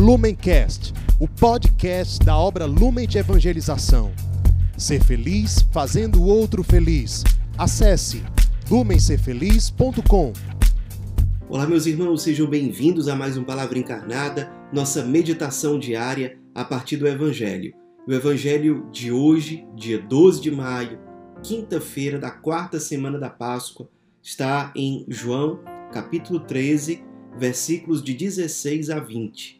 Lumencast, o podcast da obra Lumen de Evangelização. Ser feliz fazendo o outro feliz. Acesse lumencerfeliz.com. Olá, meus irmãos, sejam bem-vindos a mais um Palavra Encarnada, nossa meditação diária a partir do Evangelho. O Evangelho de hoje, dia 12 de maio, quinta-feira da quarta semana da Páscoa, está em João, capítulo 13, versículos de 16 a 20.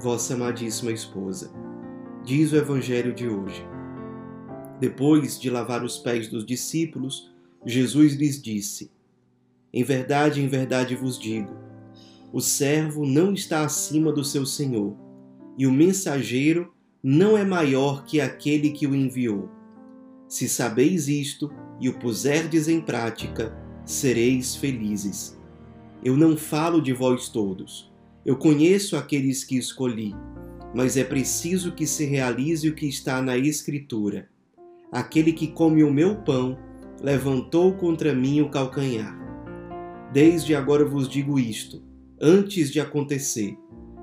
vossa amadíssima esposa. Diz o Evangelho de hoje. Depois de lavar os pés dos discípulos, Jesus lhes disse: Em verdade, em verdade vos digo, o servo não está acima do seu senhor, e o mensageiro não é maior que aquele que o enviou. Se sabeis isto e o puserdes em prática, sereis felizes. Eu não falo de vós todos. Eu conheço aqueles que escolhi, mas é preciso que se realize o que está na Escritura. Aquele que come o meu pão levantou contra mim o calcanhar. Desde agora vos digo isto, antes de acontecer,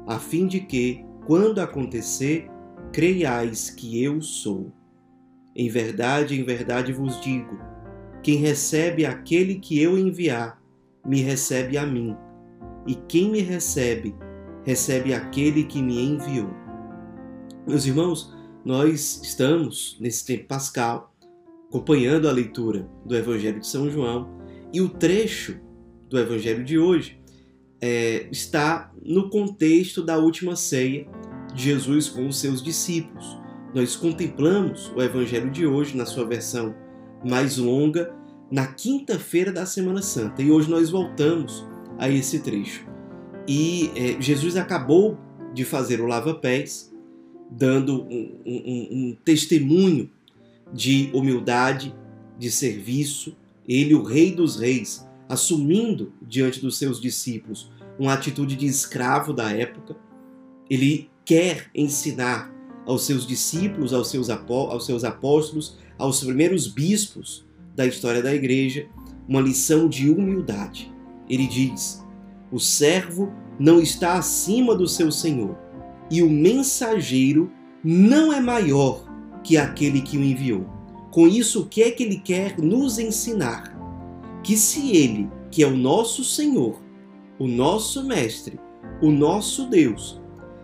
a fim de que, quando acontecer, creiais que eu sou. Em verdade, em verdade vos digo: quem recebe aquele que eu enviar, me recebe a mim, e quem me recebe, recebe aquele que me enviou. Meus irmãos, nós estamos nesse tempo pascal acompanhando a leitura do Evangelho de São João e o trecho do Evangelho de hoje é, está no contexto da última ceia de Jesus com os seus discípulos. Nós contemplamos o Evangelho de hoje na sua versão mais longa na quinta-feira da Semana Santa. E hoje nós voltamos a esse trecho. E é, Jesus acabou de fazer o lava-pés, dando um, um, um testemunho de humildade, de serviço. Ele, o Rei dos Reis, assumindo diante dos seus discípulos uma atitude de escravo da época. Ele quer ensinar aos seus discípulos, aos seus, aos seus apóstolos, aos primeiros bispos da história da igreja, uma lição de humildade. Ele diz: o servo não está acima do seu senhor, e o mensageiro não é maior que aquele que o enviou. Com isso, o que é que ele quer nos ensinar? Que se ele, que é o nosso Senhor, o nosso Mestre, o nosso Deus,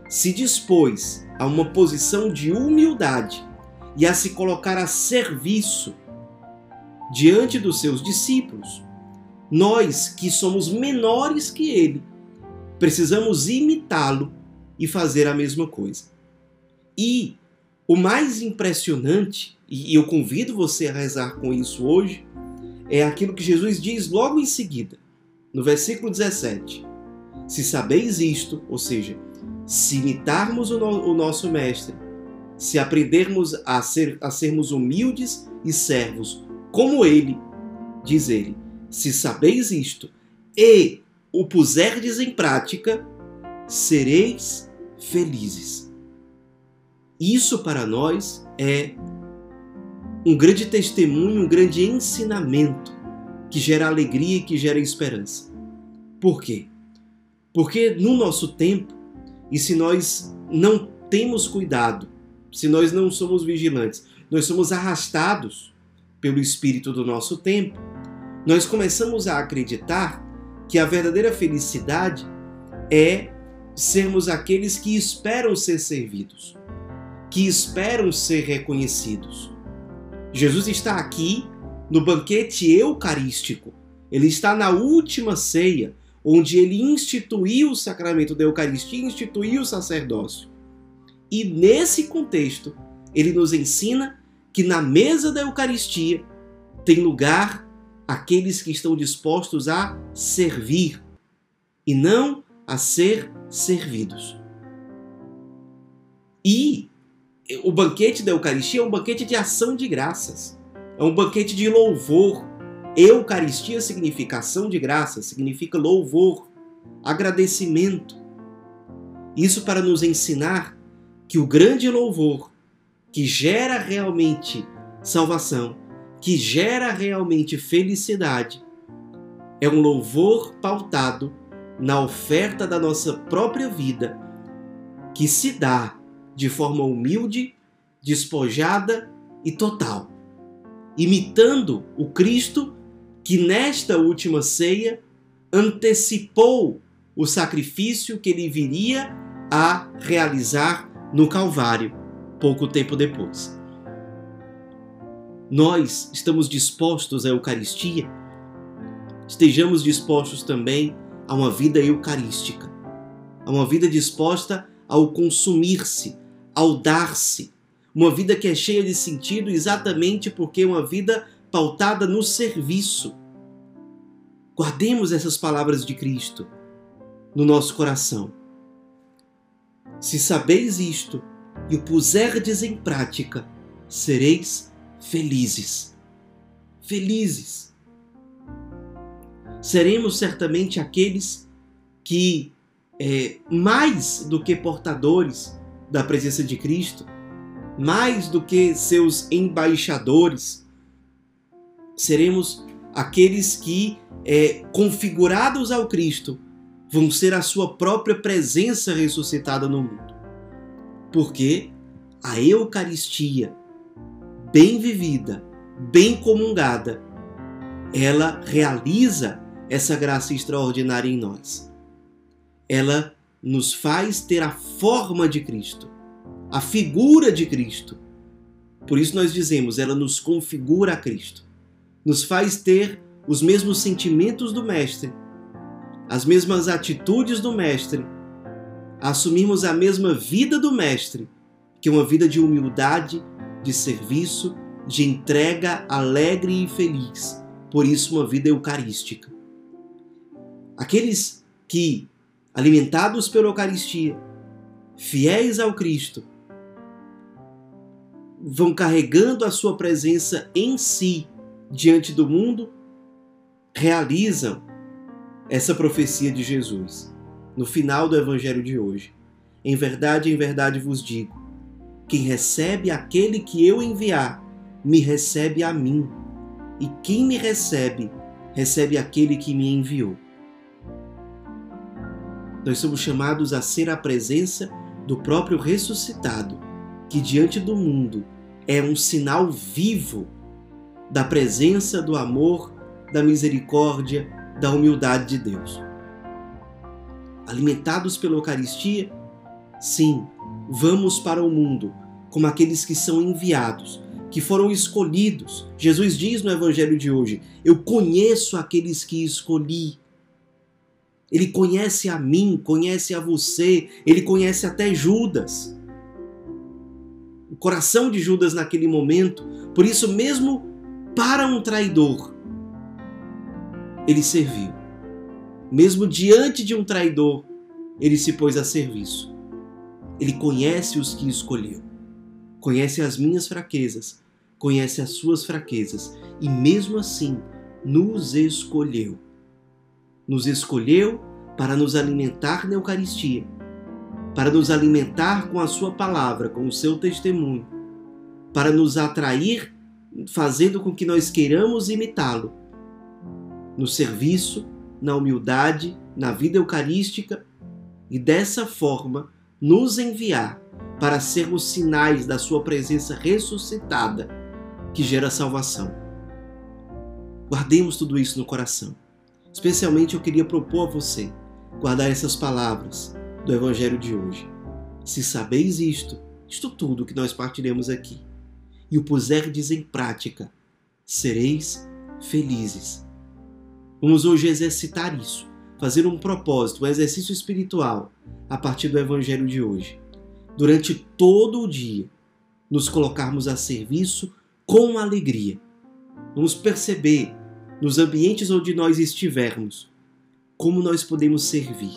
se dispôs a uma posição de humildade e a se colocar a serviço diante dos seus discípulos. Nós, que somos menores que ele, precisamos imitá-lo e fazer a mesma coisa. E o mais impressionante, e eu convido você a rezar com isso hoje, é aquilo que Jesus diz logo em seguida, no versículo 17. Se sabeis isto, ou seja, se imitarmos o, no, o nosso Mestre, se aprendermos a, ser, a sermos humildes e servos como ele, diz ele, se sabeis isto e o puserdes em prática, sereis felizes. Isso para nós é um grande testemunho, um grande ensinamento que gera alegria e que gera esperança. Por quê? Porque no nosso tempo, e se nós não temos cuidado, se nós não somos vigilantes, nós somos arrastados pelo espírito do nosso tempo, nós começamos a acreditar que a verdadeira felicidade é sermos aqueles que esperam ser servidos, que esperam ser reconhecidos. Jesus está aqui no banquete eucarístico. Ele está na última ceia, onde ele instituiu o sacramento da Eucaristia, instituiu o sacerdócio. E nesse contexto, ele nos ensina que na mesa da Eucaristia tem lugar aqueles que estão dispostos a servir e não a ser servidos. E o banquete da Eucaristia é um banquete de ação de graças, é um banquete de louvor. Eucaristia significa ação de graças, significa louvor, agradecimento. Isso para nos ensinar que o grande louvor, que gera realmente salvação, que gera realmente felicidade, é um louvor pautado na oferta da nossa própria vida, que se dá de forma humilde, despojada e total, imitando o Cristo que nesta última ceia antecipou o sacrifício que ele viria a realizar no Calvário, pouco tempo depois. Nós estamos dispostos à Eucaristia, estejamos dispostos também a uma vida eucarística, a uma vida disposta ao consumir-se, ao dar-se, uma vida que é cheia de sentido exatamente porque é uma vida pautada no serviço. Guardemos essas palavras de Cristo no nosso coração. Se sabeis isto e o puserdes em prática, sereis felizes. Felizes. Seremos certamente aqueles que, é, mais do que portadores da presença de Cristo, mais do que seus embaixadores, seremos aqueles que, é, configurados ao Cristo, vão ser a sua própria presença ressuscitada no mundo. Porque a Eucaristia, bem vivida, bem comungada, ela realiza essa graça extraordinária em nós. Ela nos faz ter a forma de Cristo, a figura de Cristo. Por isso nós dizemos, ela nos configura a Cristo. Nos faz ter os mesmos sentimentos do Mestre, as mesmas atitudes do Mestre, assumirmos a mesma vida do Mestre, que é uma vida de humildade, de serviço, de entrega alegre e feliz. Por isso, uma vida eucarística. Aqueles que, alimentados pela Eucaristia, fiéis ao Cristo, vão carregando a sua presença em si diante do mundo, realizam essa profecia de Jesus no final do evangelho de hoje. Em verdade, em verdade vos digo: quem recebe aquele que eu enviar, me recebe a mim, e quem me recebe, recebe aquele que me enviou. Nós somos chamados a ser a presença do próprio ressuscitado, que diante do mundo é um sinal vivo da presença, do amor, da misericórdia, da humildade de Deus. Alimentados pela Eucaristia, sim, vamos para o mundo como aqueles que são enviados, que foram escolhidos. Jesus diz no Evangelho de hoje: Eu conheço aqueles que escolhi. Ele conhece a mim, conhece a você, ele conhece até Judas. O coração de Judas naquele momento, por isso, mesmo para um traidor, ele serviu. Mesmo diante de um traidor, ele se pôs a serviço. Ele conhece os que escolheu. Conhece as minhas fraquezas, conhece as suas fraquezas e mesmo assim nos escolheu. Nos escolheu para nos alimentar na Eucaristia, para nos alimentar com a sua palavra, com o seu testemunho, para nos atrair, fazendo com que nós queiramos imitá-lo no serviço, na humildade, na vida eucarística e dessa forma nos enviar para sermos sinais da Sua presença ressuscitada que gera salvação. Guardemos tudo isso no coração. Especialmente eu queria propor a você guardar essas palavras do Evangelho de hoje. Se sabeis isto, isto tudo que nós partiremos aqui, e o puserdes em prática, sereis felizes Vamos hoje exercitar isso, fazer um propósito, um exercício espiritual a partir do Evangelho de hoje. Durante todo o dia, nos colocarmos a serviço com alegria. Vamos perceber nos ambientes onde nós estivermos como nós podemos servir,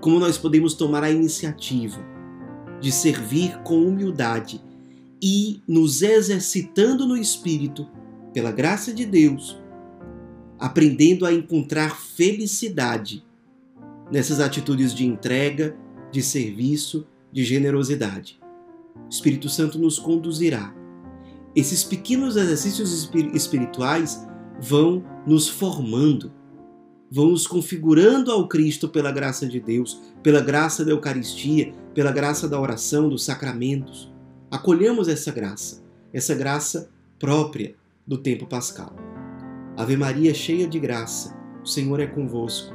como nós podemos tomar a iniciativa, de servir com humildade e nos exercitando no espírito, pela graça de Deus, aprendendo a encontrar felicidade nessas atitudes de entrega, de serviço, de generosidade. O Espírito Santo nos conduzirá. Esses pequenos exercícios espirituais vão nos formando, vão nos configurando ao Cristo pela graça de Deus, pela graça da Eucaristia, pela graça da oração, dos sacramentos. Acolhemos essa graça, essa graça própria do tempo pascal. Ave Maria, cheia de graça, o Senhor é convosco.